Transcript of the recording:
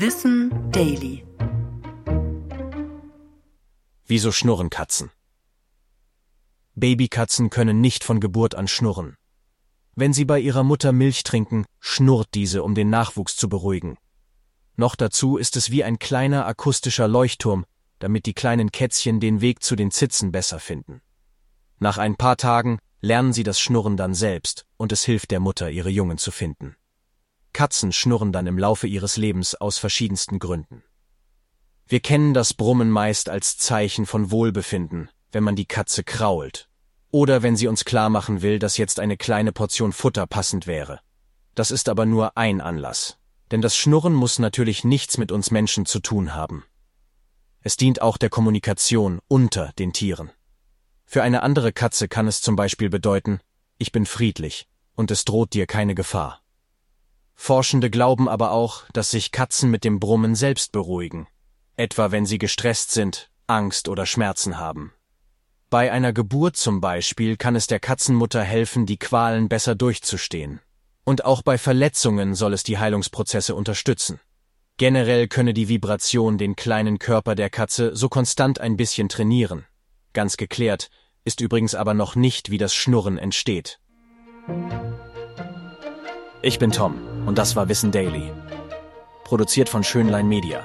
Wissen Daily. Wieso schnurren Katzen? Babykatzen können nicht von Geburt an schnurren. Wenn sie bei ihrer Mutter Milch trinken, schnurrt diese, um den Nachwuchs zu beruhigen. Noch dazu ist es wie ein kleiner akustischer Leuchtturm, damit die kleinen Kätzchen den Weg zu den Zitzen besser finden. Nach ein paar Tagen lernen sie das Schnurren dann selbst, und es hilft der Mutter, ihre Jungen zu finden. Katzen schnurren dann im Laufe ihres Lebens aus verschiedensten Gründen. Wir kennen das Brummen meist als Zeichen von Wohlbefinden, wenn man die Katze krault. Oder wenn sie uns klar machen will, dass jetzt eine kleine Portion Futter passend wäre. Das ist aber nur ein Anlass. Denn das Schnurren muss natürlich nichts mit uns Menschen zu tun haben. Es dient auch der Kommunikation unter den Tieren. Für eine andere Katze kann es zum Beispiel bedeuten, ich bin friedlich und es droht dir keine Gefahr. Forschende glauben aber auch, dass sich Katzen mit dem Brummen selbst beruhigen, etwa wenn sie gestresst sind, Angst oder Schmerzen haben. Bei einer Geburt zum Beispiel kann es der Katzenmutter helfen, die Qualen besser durchzustehen. Und auch bei Verletzungen soll es die Heilungsprozesse unterstützen. Generell könne die Vibration den kleinen Körper der Katze so konstant ein bisschen trainieren. Ganz geklärt ist übrigens aber noch nicht, wie das Schnurren entsteht. Ich bin Tom und das war Wissen Daily. Produziert von Schönlein Media.